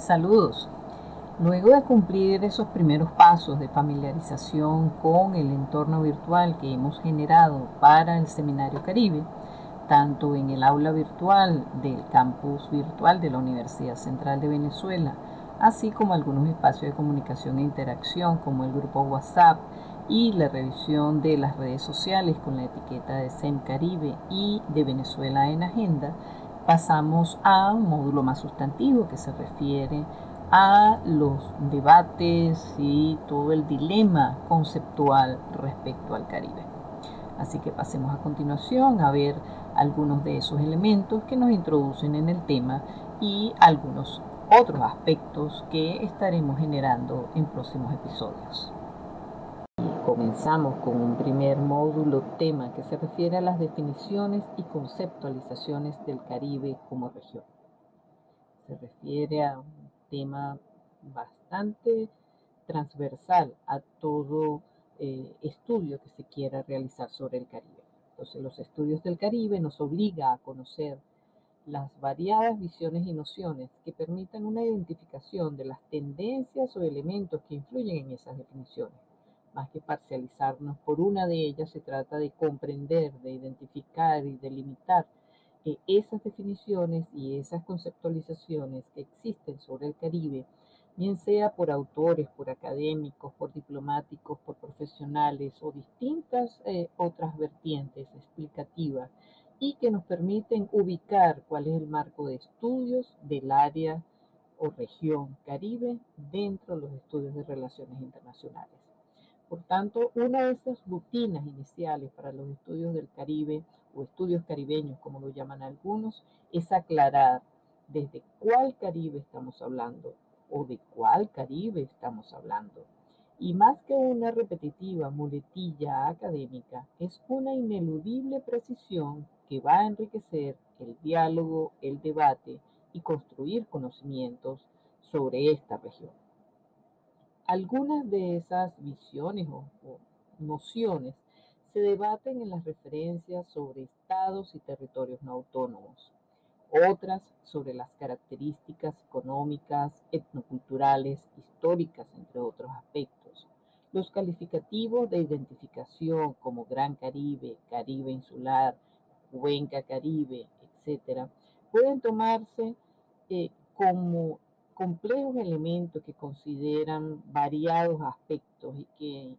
Saludos. Luego de cumplir esos primeros pasos de familiarización con el entorno virtual que hemos generado para el Seminario Caribe, tanto en el aula virtual del campus virtual de la Universidad Central de Venezuela, así como algunos espacios de comunicación e interacción como el grupo WhatsApp y la revisión de las redes sociales con la etiqueta de SEM Caribe y de Venezuela en Agenda, pasamos a un módulo más sustantivo que se refiere a los debates y todo el dilema conceptual respecto al Caribe. Así que pasemos a continuación a ver algunos de esos elementos que nos introducen en el tema y algunos otros aspectos que estaremos generando en próximos episodios. Comenzamos con un primer módulo tema que se refiere a las definiciones y conceptualizaciones del Caribe como región. Se refiere a un tema bastante transversal a todo eh, estudio que se quiera realizar sobre el Caribe. Entonces, los estudios del Caribe nos obliga a conocer las variadas visiones y nociones que permitan una identificación de las tendencias o elementos que influyen en esas definiciones más que parcializarnos por una de ellas, se trata de comprender, de identificar y delimitar eh, esas definiciones y esas conceptualizaciones que existen sobre el Caribe, bien sea por autores, por académicos, por diplomáticos, por profesionales o distintas eh, otras vertientes explicativas y que nos permiten ubicar cuál es el marco de estudios del área o región Caribe dentro de los estudios de relaciones internacionales. Por tanto, una de esas rutinas iniciales para los estudios del Caribe o estudios caribeños, como lo llaman algunos, es aclarar desde cuál Caribe estamos hablando o de cuál Caribe estamos hablando. Y más que una repetitiva muletilla académica, es una ineludible precisión que va a enriquecer el diálogo, el debate y construir conocimientos sobre esta región. Algunas de esas visiones o, nociones se debaten en las referencias sobre estados y territorios no autónomos, otras sobre las características económicas, etnoculturales, históricas, entre otros aspectos. Los calificativos de identificación como Gran Caribe, Caribe insular, Cuenca Caribe, etc., pueden tomarse eh, como complejos elementos que consideran variados aspectos y que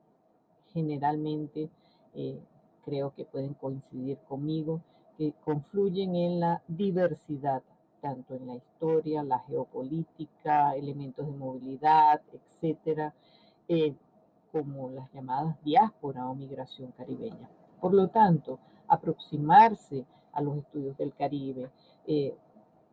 generalmente eh, creo que pueden coincidir conmigo, que confluyen en la diversidad, tanto en la historia, la geopolítica, elementos de movilidad, etcétera, eh, como las llamadas diáspora o migración caribeña. Por lo tanto, aproximarse a los estudios del Caribe, eh,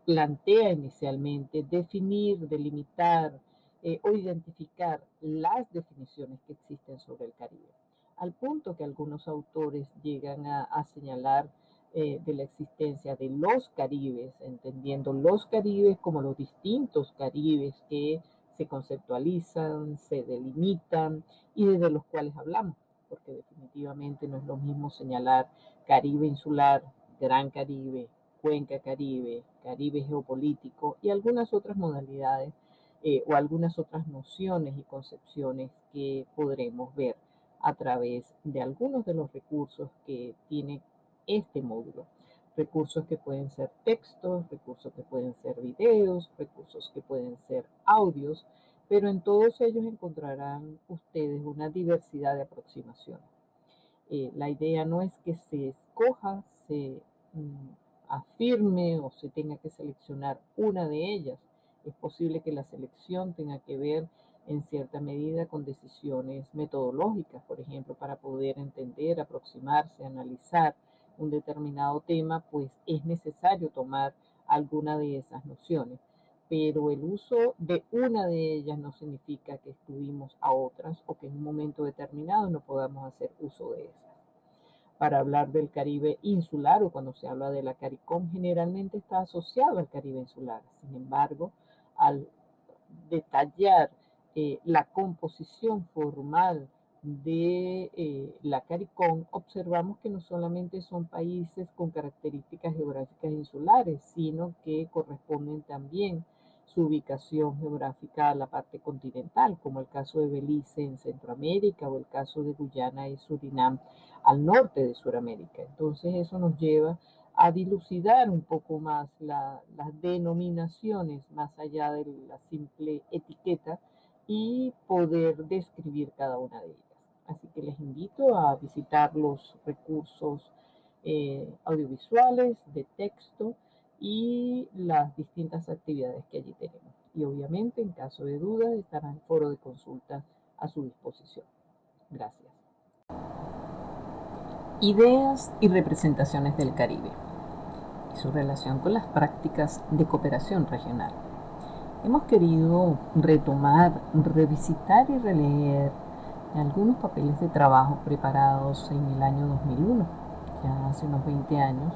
plantea inicialmente definir, delimitar eh, o identificar las definiciones que existen sobre el Caribe, al punto que algunos autores llegan a, señalar eh, de la existencia de los Caribes, entendiendo los Caribes como los distintos Caribes que se conceptualizan, se delimitan y desde los cuales hablamos, porque definitivamente no es lo mismo señalar Caribe insular, Gran Caribe, Cuenca Caribe, Caribe geopolítico y algunas otras modalidades eh, o algunas otras nociones y concepciones que podremos ver a través de algunos de los recursos que tiene este módulo. Recursos que pueden ser textos, recursos que pueden ser videos, recursos que pueden ser audios, pero en todos ellos encontrarán ustedes una diversidad de aproximaciones. Eh, la idea no es que se escoja, se mm, afirme o se tenga que seleccionar una de ellas. Es posible que la selección tenga que ver en cierta medida con decisiones metodológicas, por ejemplo, para poder entender, aproximarse, analizar un determinado tema, pues es necesario tomar alguna de esas nociones. Pero el uso de una de ellas no significa que excluimos a otras o que en un momento determinado no podamos hacer uso de esas para hablar del Caribe insular o cuando se habla de la CARICOM generalmente está asociado al Caribe insular. Sin embargo, al detallar eh, la composición formal de eh, la CARICOM, observamos que no solamente son países con características geográficas insulares, sino que corresponden también su ubicación geográfica a la parte continental, como el caso de Belice en Centroamérica o el caso de Guyana y Surinam al norte de Sudamérica. Entonces eso nos lleva a dilucidar un poco más las denominaciones más allá de la simple etiqueta y poder describir cada una de ellas. Así que les invito a visitar los recursos eh, audiovisuales, de texto y las distintas actividades que allí tenemos. Y obviamente, en caso de duda, estará el foro de consulta a su disposición. Gracias. Ideas y representaciones del Caribe y su relación con las prácticas de cooperación regional. Hemos querido retomar, revisitar y releer algunos papeles de trabajo preparados en el año 2001, ya hace unos 20 años,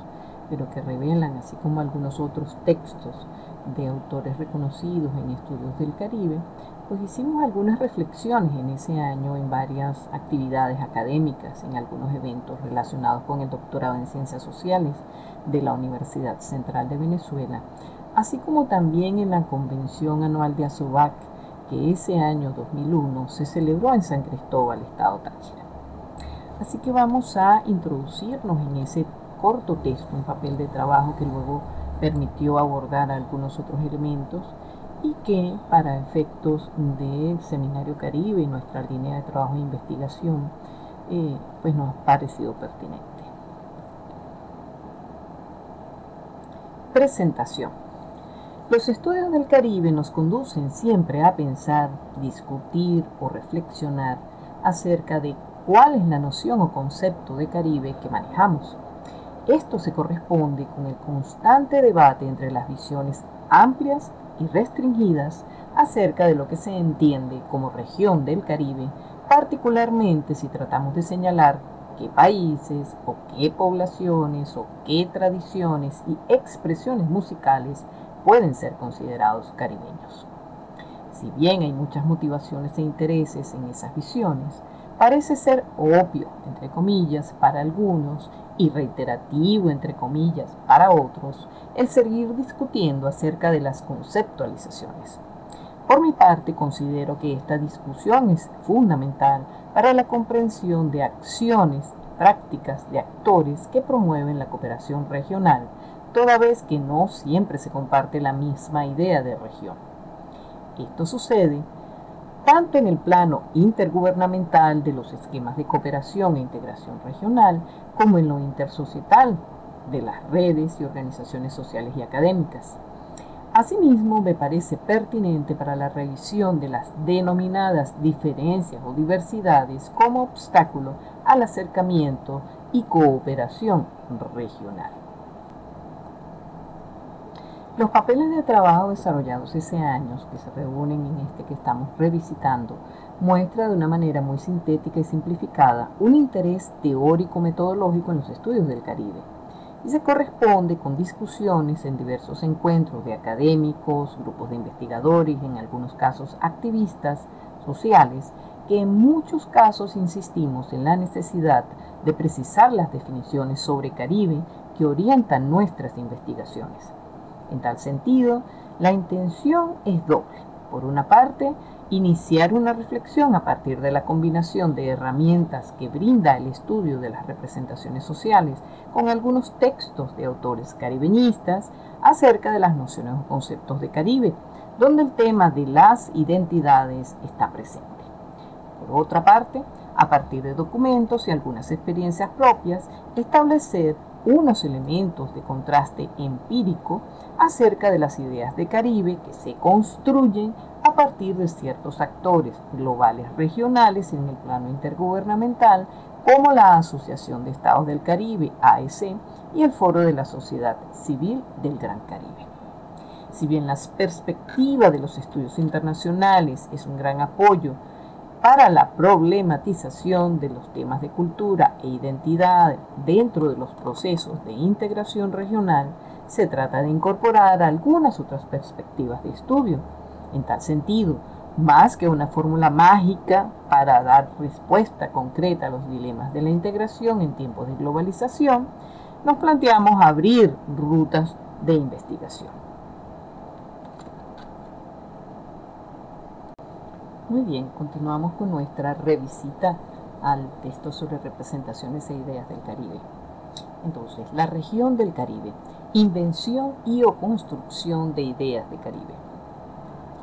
pero que revelan, así como algunos otros textos de autores reconocidos en estudios del Caribe, pues hicimos algunas reflexiones en ese año en varias actividades académicas, en algunos eventos relacionados con el doctorado en ciencias sociales de la Universidad Central de Venezuela, así como también en la convención anual de ASOBAC, que ese año 2001 se celebró en San Cristóbal, Estado Táchira. Así que vamos a introducirnos en ese corto texto, un papel de trabajo que luego permitió abordar algunos otros elementos y que para efectos del Seminario Caribe y nuestra línea de trabajo e investigación, eh, pues nos ha parecido pertinente. Presentación. Los estudios del Caribe nos conducen siempre a pensar, discutir o reflexionar acerca de cuál es la noción o concepto de Caribe que manejamos. Esto se corresponde con el constante debate entre las visiones amplias y restringidas acerca de lo que se entiende como región del Caribe, particularmente si tratamos de señalar qué países o qué poblaciones o qué tradiciones y expresiones musicales pueden ser considerados caribeños. Si bien hay muchas motivaciones e intereses en esas visiones, parece ser obvio, entre comillas, para algunos y reiterativo, entre comillas, para otros, el seguir discutiendo acerca de las conceptualizaciones. Por mi parte, considero que esta discusión es fundamental para la comprensión de acciones, prácticas de actores que promueven la cooperación regional, toda vez que no siempre se comparte la misma idea de región. Esto sucede tanto en el plano intergubernamental de los esquemas de cooperación e integración regional, como en lo intersocietal de las redes y organizaciones sociales y académicas. Asimismo, me parece pertinente para la revisión de las denominadas diferencias o diversidades como obstáculo al acercamiento y cooperación regional. Los papeles de trabajo desarrollados ese año, que se reúnen en este que estamos revisitando, muestra de una manera muy sintética y simplificada un interés teórico-metodológico en los estudios del Caribe y se corresponde con discusiones en diversos encuentros de académicos, grupos de investigadores, en algunos casos activistas sociales, que en muchos casos insistimos en la necesidad de precisar las definiciones sobre Caribe que orientan nuestras investigaciones. En tal sentido, la intención es doble. Por una parte, iniciar una reflexión a partir de la combinación de herramientas que brinda el estudio de las representaciones sociales con algunos textos de autores caribeñistas acerca de las nociones o conceptos de Caribe, donde el tema de las identidades está presente. Por otra parte, a partir de documentos y algunas experiencias propias, establecer unos elementos de contraste empírico acerca de las ideas de Caribe que se construyen a partir de ciertos actores globales regionales en el plano intergubernamental, como la Asociación de Estados del Caribe, AEC, y el Foro de la Sociedad Civil del Gran Caribe. Si bien la perspectiva de los estudios internacionales es un gran apoyo para la problematización de los temas de cultura e identidad dentro de los procesos de integración regional, se trata de incorporar algunas otras perspectivas de estudio. En tal sentido, más que una fórmula mágica para dar respuesta concreta a los dilemas de la integración en tiempos de globalización, nos planteamos abrir rutas de investigación. Muy bien, continuamos con nuestra revisita al texto sobre representaciones e ideas del Caribe. Entonces, la región del Caribe, invención y o construcción de ideas de Caribe.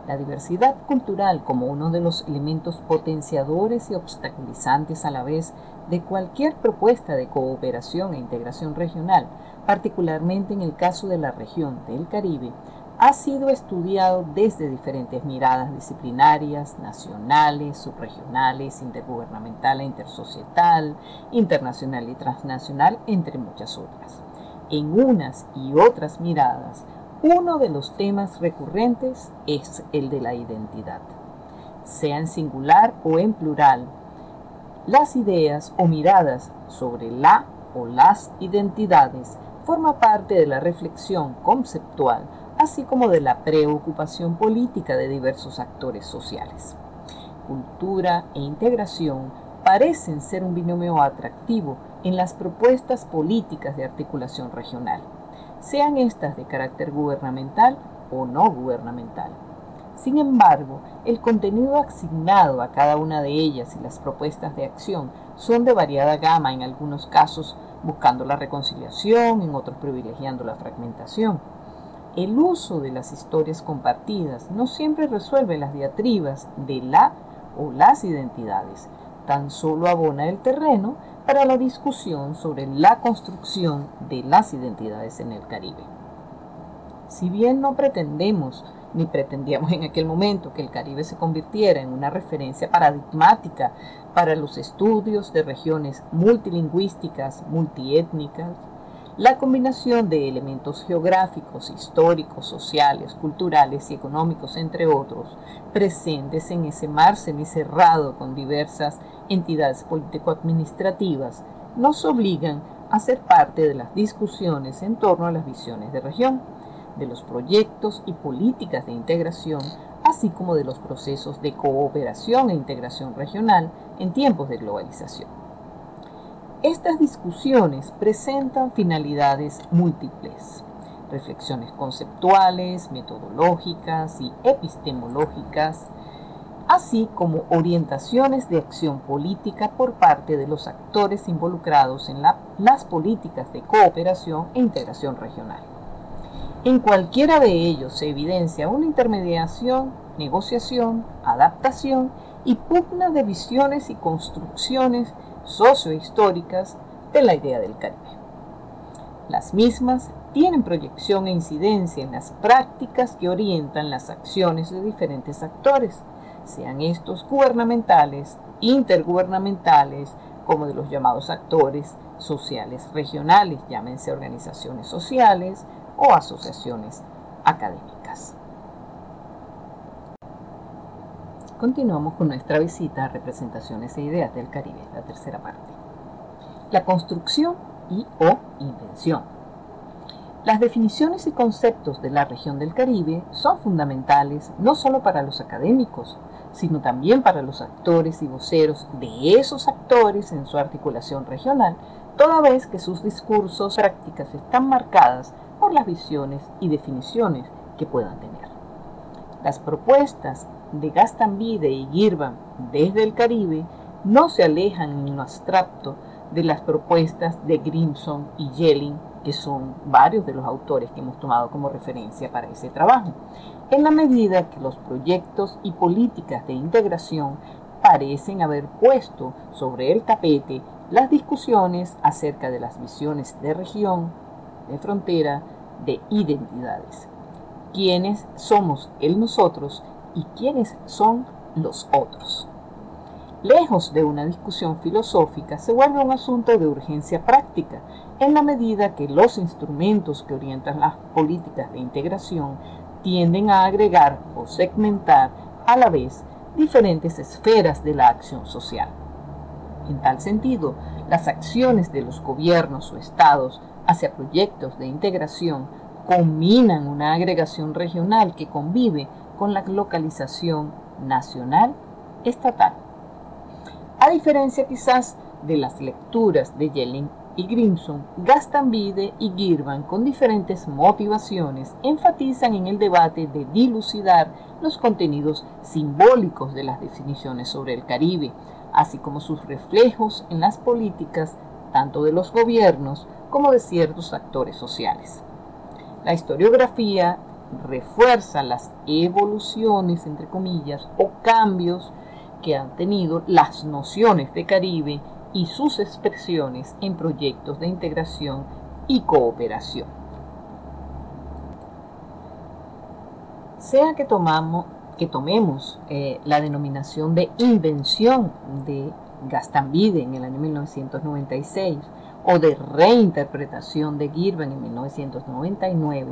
La diversidad cultural como uno de los elementos potenciadores y obstaculizantes a la vez de cualquier propuesta de cooperación e integración regional, particularmente en el caso de la región del Caribe, ha sido estudiado desde diferentes miradas disciplinarias, nacionales, subregionales, intergubernamental e intersocietal, internacional y transnacional, entre muchas otras. En unas y otras miradas, uno de los temas recurrentes es el de la identidad. Sea en singular o en plural, las ideas o miradas sobre la o las identidades forma parte de la reflexión conceptual así como de la preocupación política de diversos actores sociales. Cultura e integración parecen ser un binomio atractivo en las propuestas políticas de articulación regional, sean estas de carácter gubernamental o no gubernamental. Sin embargo, el contenido asignado a cada una de ellas y las propuestas de acción son de variada gama, en algunos casos buscando la reconciliación, en otros privilegiando la fragmentación. El uso de las historias compartidas no siempre resuelve las diatribas de la o las identidades, tan solo abona el terreno para la discusión sobre la construcción de las identidades en el Caribe. Si bien no pretendemos ni pretendíamos en aquel momento que el Caribe se convirtiera en una referencia paradigmática para los estudios de regiones multilingüísticas, multiétnicas, la combinación de elementos geográficos, históricos, sociales, culturales y económicos, entre otros, presentes en ese mar semicerrado con diversas entidades político-administrativas, nos obligan a ser parte de las discusiones en torno a las visiones de región, de los proyectos y políticas de integración, así como de los procesos de cooperación e integración regional en tiempos de globalización. Estas discusiones presentan finalidades múltiples, reflexiones conceptuales, metodológicas y epistemológicas, así como orientaciones de acción política por parte de los actores involucrados en las políticas de cooperación e integración regional. En cualquiera de ellos se evidencia una intermediación, negociación, adaptación y pugna de visiones y construcciones sociohistóricas de la idea del Caribe. Las mismas tienen proyección e incidencia en las prácticas que orientan las acciones de diferentes actores, sean estos gubernamentales, intergubernamentales, como de los llamados actores sociales regionales, llámense organizaciones sociales o asociaciones académicas. Continuamos con nuestra visita a representaciones e ideas del Caribe, la tercera parte. La construcción y o invención. Las definiciones y conceptos de la región del Caribe son fundamentales no solo para los académicos, sino también para los actores y voceros de esos actores en su articulación regional, toda vez que sus discursos prácticas están marcadas por las visiones y definiciones que puedan tener. Las propuestas de Gastambide y Girvan desde el Caribe no se alejan en lo abstracto de las propuestas de Grimson y Yelling, que son varios de los autores que hemos tomado como referencia para ese trabajo, en la medida que los proyectos y políticas de integración parecen haber puesto sobre el tapete las discusiones acerca de las visiones de región, de frontera, de identidades. ¿Quiénes somos el nosotros y quiénes son los otros. Lejos de una discusión filosófica, se vuelve un asunto de urgencia práctica, en la medida que los instrumentos que orientan las políticas de integración tienden a agregar o segmentar a la vez diferentes esferas de la acción social. En tal sentido, las acciones de los gobiernos o estados hacia proyectos de integración combinan una agregación regional que convive con la localización nacional estatal. A diferencia quizás de las lecturas de Yelling y Grimson, Gastambide y Girvan, con diferentes motivaciones, enfatizan en el debate de dilucidar los contenidos simbólicos de las definiciones sobre el Caribe, así como sus reflejos en las políticas tanto de los gobiernos como de ciertos actores sociales. La historiografía refuerza las evoluciones, entre comillas, o cambios que han tenido las nociones de Caribe y sus expresiones en proyectos de integración y cooperación. Sea que, tomamos, que tomemos eh, la denominación de invención de Gastambide en el año 1996 o de reinterpretación de Girvan en 1999,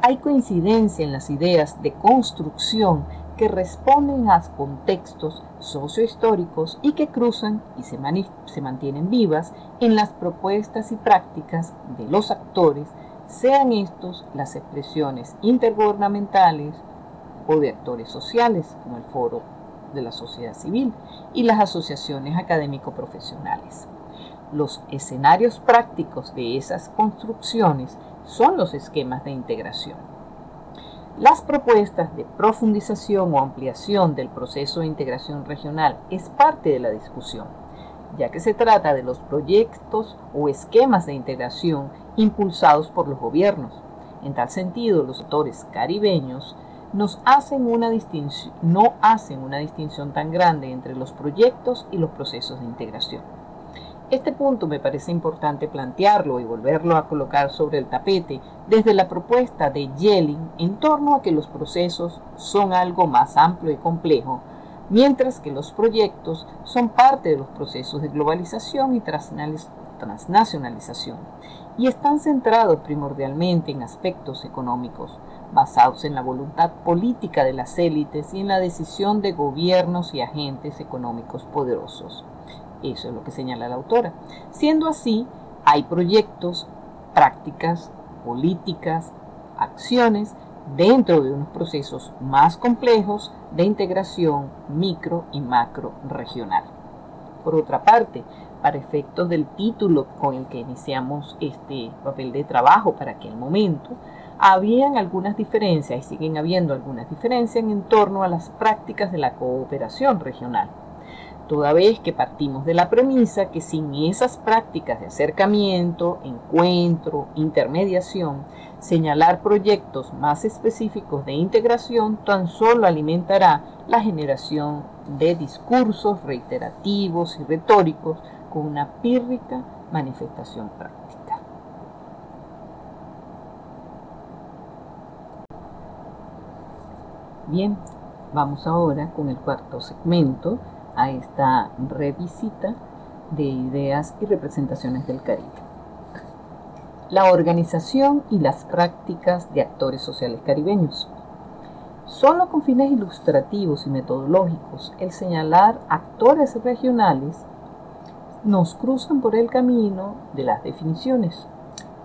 hay coincidencia en las ideas de construcción que responden a contextos sociohistóricos y que cruzan y se, se, mantienen vivas en las propuestas y prácticas de los actores, sean estos las expresiones intergubernamentales o de actores sociales, como el Foro de la Sociedad Civil y las asociaciones académico-profesionales. Los escenarios prácticos de esas construcciones son los esquemas de integración. Las propuestas de profundización o ampliación del proceso de integración regional es parte de la discusión, ya que se trata de los proyectos o esquemas de integración impulsados por los gobiernos. En tal sentido, los autores caribeños no hacen una distinción tan grande entre los proyectos y los procesos de integración. Este punto me parece importante plantearlo y volverlo a colocar sobre el tapete desde la propuesta de Yelling en torno a que los procesos son algo más amplio y complejo, mientras que los proyectos son parte de los procesos de globalización y transnacionalización y están centrados primordialmente en aspectos económicos, basados en la voluntad política de las élites y en la decisión de gobiernos y agentes económicos poderosos. Eso es lo que señala la autora. Siendo así, hay proyectos, prácticas, políticas, acciones dentro de unos procesos más complejos de integración micro y macro regional. Por otra parte, para efectos del título con el que iniciamos este papel de trabajo para aquel momento, habían algunas diferencias y siguen habiendo algunas diferencias en torno a las prácticas de la cooperación regional toda vez que partimos de la premisa que sin esas prácticas de acercamiento, encuentro, intermediación, señalar proyectos más específicos de integración tan solo alimentará la generación de discursos reiterativos y retóricos con una pírrica manifestación práctica. Bien, vamos ahora con el cuarto segmento a esta revisita de ideas y representaciones del Caribe. La organización y las prácticas de actores sociales caribeños. Solo con fines ilustrativos y metodológicos, el señalar actores regionales nos cruzan por el camino de las definiciones.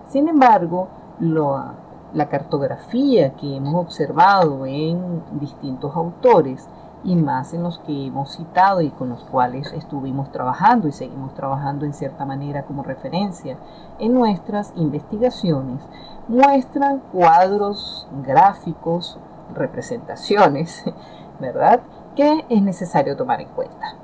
Sin embargo, la cartografía que hemos observado en distintos autores y más en los que hemos citado y con los cuales estuvimos trabajando y seguimos trabajando en cierta manera como referencia en nuestras investigaciones, muestran cuadros gráficos, representaciones, ¿verdad? Que es necesario tomar en cuenta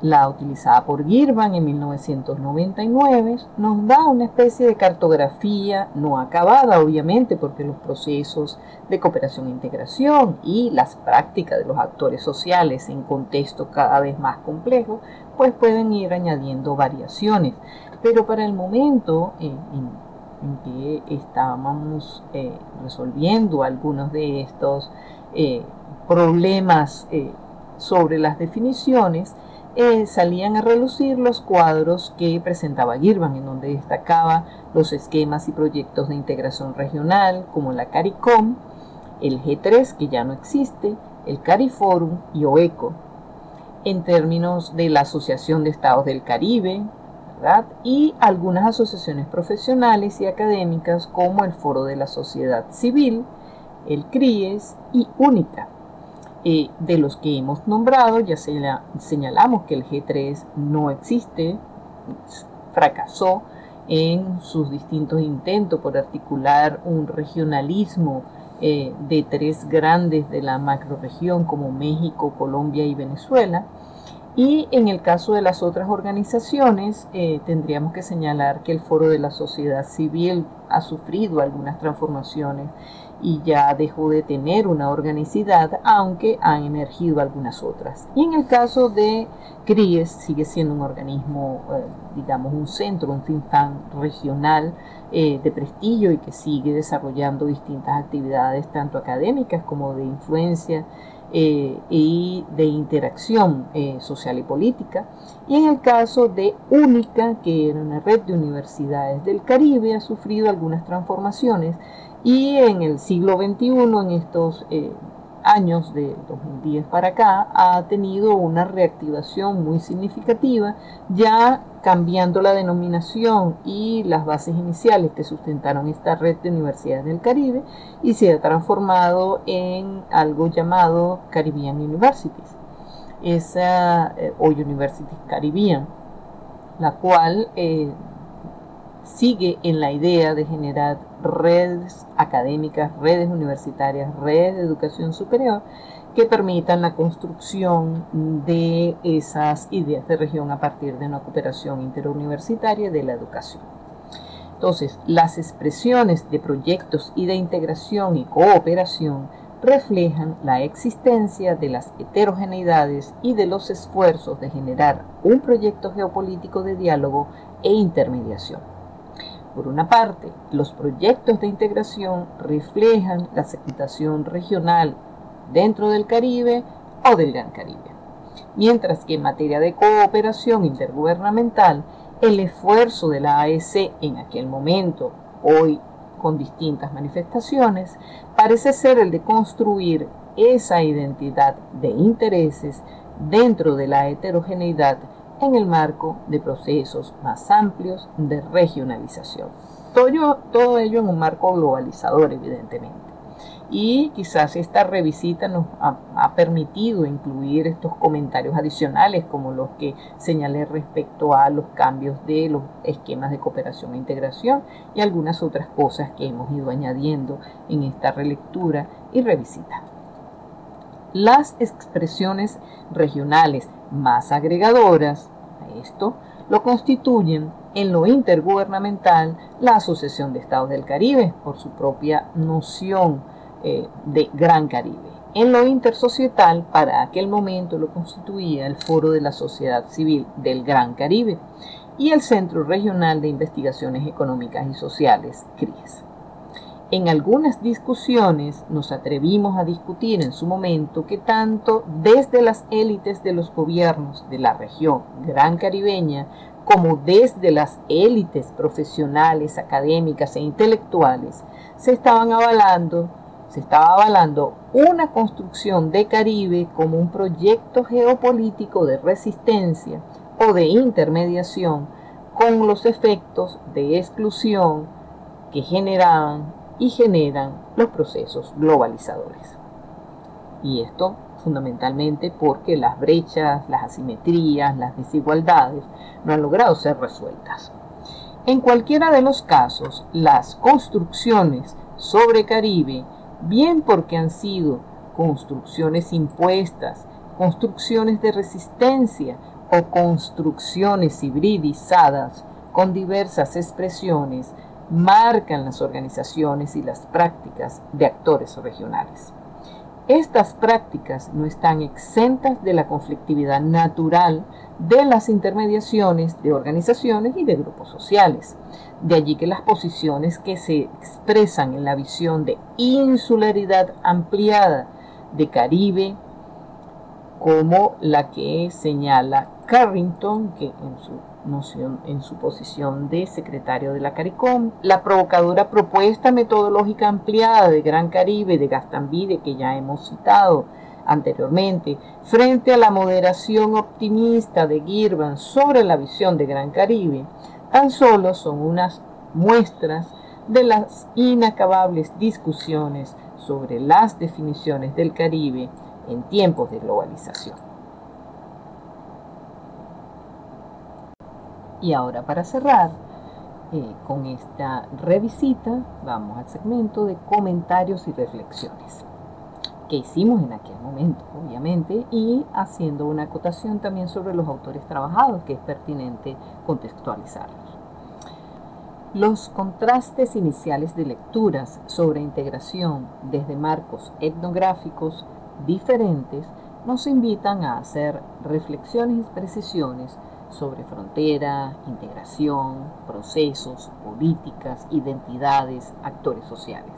la utilizada por Girvan en 1999, nos da una especie de cartografía no acabada, obviamente, porque los procesos de cooperación e integración y las prácticas de los actores sociales en contextos cada vez más complejos, pues pueden ir añadiendo variaciones. Pero para el momento en, que estábamos eh, resolviendo algunos de estos eh, problemas eh, sobre las definiciones, eh, salían a relucir los cuadros que presentaba Girvan, en donde destacaba los esquemas y proyectos de integración regional, como la CARICOM, el G3, que ya no existe, el CARIFORUM y OECO, en términos de la Asociación de Estados del Caribe, y algunas asociaciones profesionales y académicas como el Foro de la Sociedad Civil, el CRIES y UNITA. Eh, de los que hemos nombrado, ya señalamos que el G3 no existe, fracasó en sus distintos intentos por articular un regionalismo eh, de tres grandes de la macroregión como México, Colombia y Venezuela. Y en el caso de las otras organizaciones, eh, tendríamos que señalar que el Foro de la Sociedad Civil ha sufrido algunas transformaciones y ya dejó de tener una organicidad, aunque han emergido algunas otras. Y en el caso de CRIES, sigue siendo un organismo, eh, digamos, un centro, un think tank regional eh, de prestigio y que sigue desarrollando distintas actividades, tanto académicas como de influencia eh, y de interacción social y política. Y en el caso de UNICA, que era una red de universidades del Caribe, ha sufrido algunas transformaciones y en el siglo XXI, en estos eh, años de 2010 para acá, ha tenido una reactivación muy significativa, ya cambiando la denominación y las bases iniciales que sustentaron esta red de universidades del Caribe y se ha transformado en algo llamado Caribbean Universities, eh, o University Caribbean, la cual eh, sigue en la idea de generar redes académicas, redes universitarias, redes de educación superior que permitan la construcción de esas ideas de región a partir de una cooperación interuniversitaria de la educación. Entonces, las expresiones de proyectos y de integración y cooperación reflejan la existencia de las heterogeneidades y de los esfuerzos de generar un proyecto geopolítico de diálogo e intermediación. Por una parte, los proyectos de integración reflejan la aceptación regional dentro del Caribe o del Gran Caribe, mientras que en materia de cooperación intergubernamental, el esfuerzo de la AEC en aquel momento, hoy con distintas manifestaciones, parece ser el de construir esa identidad de intereses dentro de la heterogeneidad en el marco de procesos más amplios de regionalización. Todo ello, en un marco globalizador, evidentemente. Y quizás esta revisita nos ha, permitido incluir estos comentarios adicionales como los que señalé respecto a los cambios de los esquemas de cooperación e integración y algunas otras cosas que hemos ido añadiendo en esta relectura y revisita. Las expresiones regionales más agregadoras a esto lo constituyen en lo intergubernamental la Asociación de Estados del Caribe, por su propia noción eh, de Gran Caribe. En lo intersocietal, para aquel momento lo constituía el Foro de la Sociedad Civil del Gran Caribe y el Centro Regional de Investigaciones Económicas y Sociales, CRIES. En algunas discusiones nos atrevimos a discutir en su momento que tanto desde las élites de los gobiernos de la región gran caribeña como desde las élites profesionales, académicas e intelectuales se estaban avalando, se estaba avalando una construcción de Caribe como un proyecto geopolítico de resistencia o de intermediación con los efectos de exclusión que generaban y generan los procesos globalizadores. Y esto fundamentalmente porque las brechas, las asimetrías, las desigualdades no han logrado ser resueltas. En cualquiera de los casos, las construcciones sobre Caribe, bien porque han sido construcciones impuestas, construcciones de resistencia o construcciones hibridizadas con diversas expresiones, marcan las organizaciones y las prácticas de actores regionales. Estas prácticas no están exentas de la conflictividad natural de las intermediaciones de organizaciones y de grupos sociales. De allí que las posiciones que se expresan en la visión de insularidad ampliada de Caribe, como la que señala Carrington, que en su en su posición de secretario de la CARICOM, la provocadora propuesta metodológica ampliada de Gran Caribe de Gastambide que ya hemos citado anteriormente, frente a la moderación optimista de Girvan sobre la visión de Gran Caribe, tan solo son unas muestras de las inacabables discusiones sobre las definiciones del Caribe en tiempos de globalización. Y ahora para cerrar, eh, con esta revisita vamos al segmento de comentarios y reflexiones que hicimos en aquel momento, obviamente, y haciendo una acotación también sobre los autores trabajados, que es pertinente contextualizarlos. Los contrastes iniciales de lecturas sobre integración desde marcos etnográficos diferentes nos invitan a hacer reflexiones y precisiones sobre frontera, integración, procesos, políticas, identidades, actores sociales.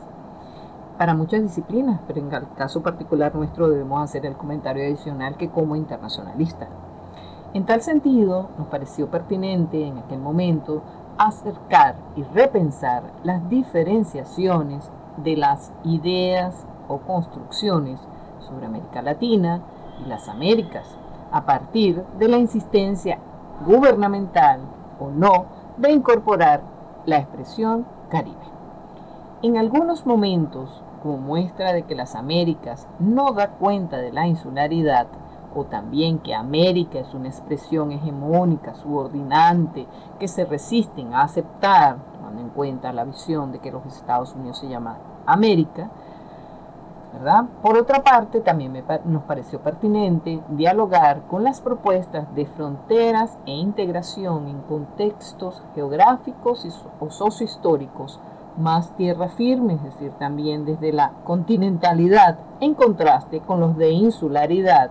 Para muchas disciplinas, pero en el caso particular nuestro debemos hacer el comentario adicional que como internacionalista. En tal sentido, nos pareció pertinente en aquel momento acercar y repensar las diferenciaciones de las ideas o construcciones sobre América Latina y las Américas, a partir de la insistencia gubernamental o no de incorporar la expresión Caribe. En algunos momentos, como muestra de que las Américas no da cuenta de la insularidad, o también que América es una expresión hegemónica, subordinante, que se resisten a aceptar, tomando en cuenta la visión de que los Estados Unidos se llama América, por otra parte, también nos pareció pertinente dialogar con las propuestas de fronteras e integración en contextos geográficos o sociohistóricos más tierra firme, es decir, también desde la continentalidad, en contraste con los de insularidad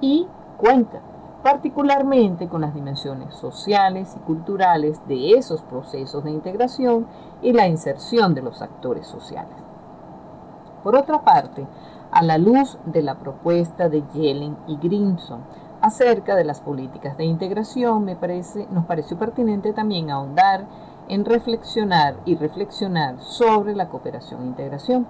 y cuenca, particularmente con las dimensiones sociales y culturales de esos procesos de integración y la inserción de los actores sociales. Por otra parte, a la luz de la propuesta de Yellen y Grimson acerca de las políticas de integración, me parece, nos pareció pertinente también ahondar en reflexionar y reflexionar sobre la cooperación e integración,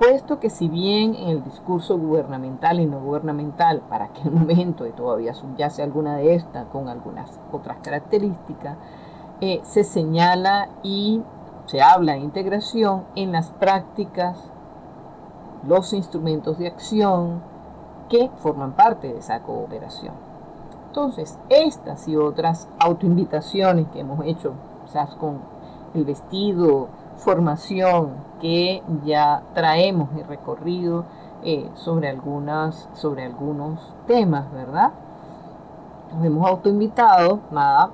puesto que si bien en el discurso gubernamental y no gubernamental para aquel momento, y todavía subyace alguna de estas con algunas otras características, eh, se señala y se habla de integración en las prácticas los instrumentos de acción que forman parte de esa cooperación. Entonces, estas y otras autoinvitaciones que hemos hecho, quizás con el vestido, formación que ya traemos y recorrido eh, sobre, algunas, sobre algunos temas, ¿verdad? Nos hemos autoinvitado a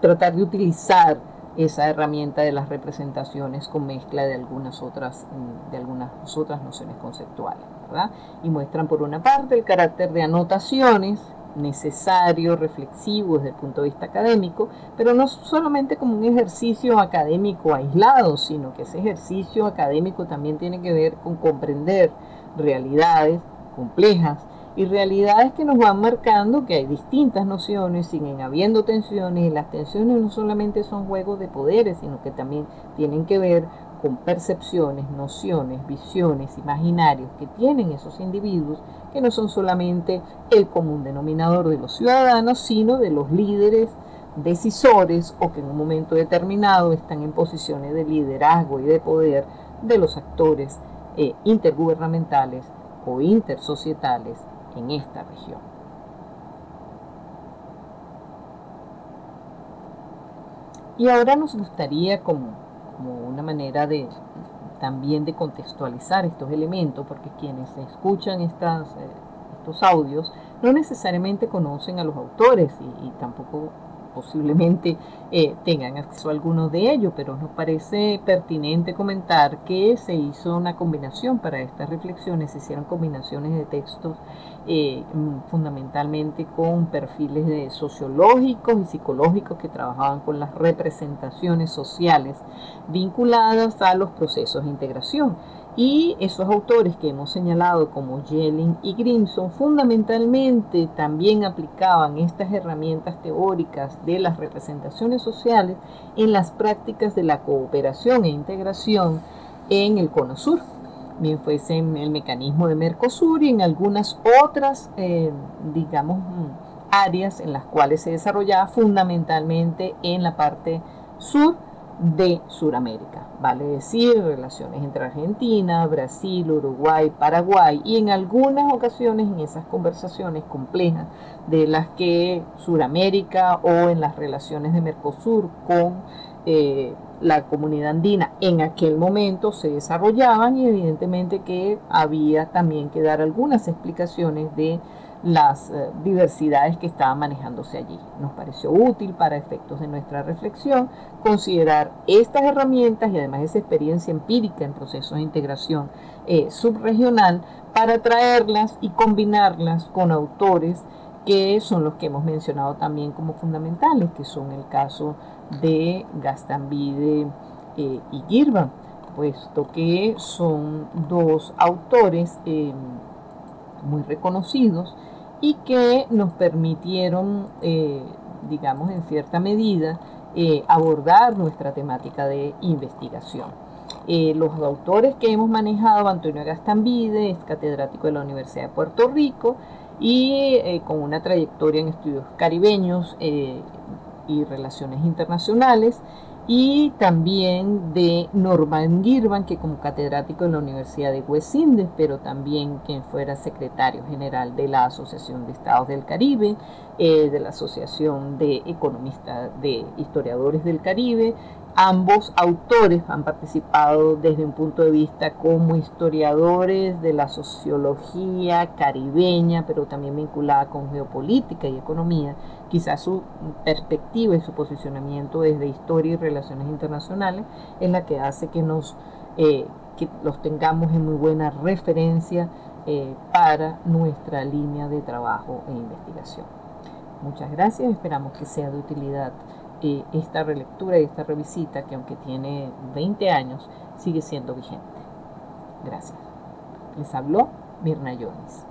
tratar de utilizar esa herramienta de las representaciones con mezcla de algunas otras, mm, de algunas otras nociones conceptuales. ¿verdad? Y muestran por una parte el carácter de anotaciones necesario, reflexivo desde el punto de vista académico, pero no solamente como un ejercicio académico aislado, sino que ese ejercicio académico también tiene que ver con comprender realidades complejas y realidades que nos van marcando que hay distintas nociones, siguen habiendo tensiones y las tensiones no solamente son juegos de poderes, sino que también tienen que ver con percepciones, nociones, visiones, imaginarios que tienen esos individuos, que no son solamente el común denominador de los ciudadanos, sino de los líderes decisores o que en un momento determinado están en posiciones de liderazgo y de poder de los actores eh, intergubernamentales o intersocietales en esta región. Y ahora nos gustaría como, una manera de también de contextualizar estos elementos, porque quienes escuchan estas, eh, estos audios no necesariamente conocen a los autores y tampoco posiblemente eh, tengan acceso a algunos de ellos, pero nos parece pertinente comentar que se hizo una combinación para estas reflexiones, se hicieron combinaciones de textos eh, mm, fundamentalmente con perfiles sociológicos y psicológicos que trabajaban con las representaciones sociales vinculadas a los procesos de integración y esos autores que hemos señalado como Yellen y Grimson fundamentalmente también aplicaban estas herramientas teóricas de las representaciones sociales en las prácticas de la cooperación e integración en el Cono Sur, bien fuese en el mecanismo de Mercosur y en algunas otras, eh, digamos, áreas en las cuales se desarrollaba fundamentalmente en la parte sur de Sudamérica, vale decir, relaciones entre Argentina, Brasil, Uruguay, Paraguay y en algunas ocasiones en esas conversaciones complejas de las que Sudamérica o en las relaciones de Mercosur con eh, la comunidad andina en aquel momento se desarrollaban y evidentemente que había también que dar algunas explicaciones de las eh, diversidades que estaban manejándose allí. Nos pareció útil para efectos de nuestra reflexión considerar estas herramientas y además esa experiencia empírica en procesos de integración eh, subregional para traerlas y combinarlas con autores que son los que hemos mencionado también como fundamentales, que son el caso de Gastambide eh, y Girvan, puesto que son dos autores muy reconocidos y que nos permitieron, eh, digamos, en cierta medida, eh, abordar nuestra temática de investigación. Eh, los autores que hemos manejado, Antonio Gastambide, es catedrático de la Universidad de Puerto Rico y con una trayectoria en estudios caribeños y relaciones internacionales, y también de Norman Girvan, que como catedrático en la Universidad de West Indies, pero también quien fuera secretario general de la Asociación de Estados del Caribe, eh, de la Asociación de Economistas, de Historiadores del Caribe, Ambos autores han participado desde un punto de vista como historiadores de la sociología caribeña, pero también vinculada con geopolítica y economía. Quizás su perspectiva y su posicionamiento desde historia y relaciones internacionales es la que hace que, nos, eh, los tengamos en muy buena referencia eh, para nuestra línea de trabajo e investigación. Muchas gracias, esperamos que sea de utilidad esta relectura y esta revisita que aunque tiene 20 años sigue siendo vigente. Gracias. Les habló Mirna Jones.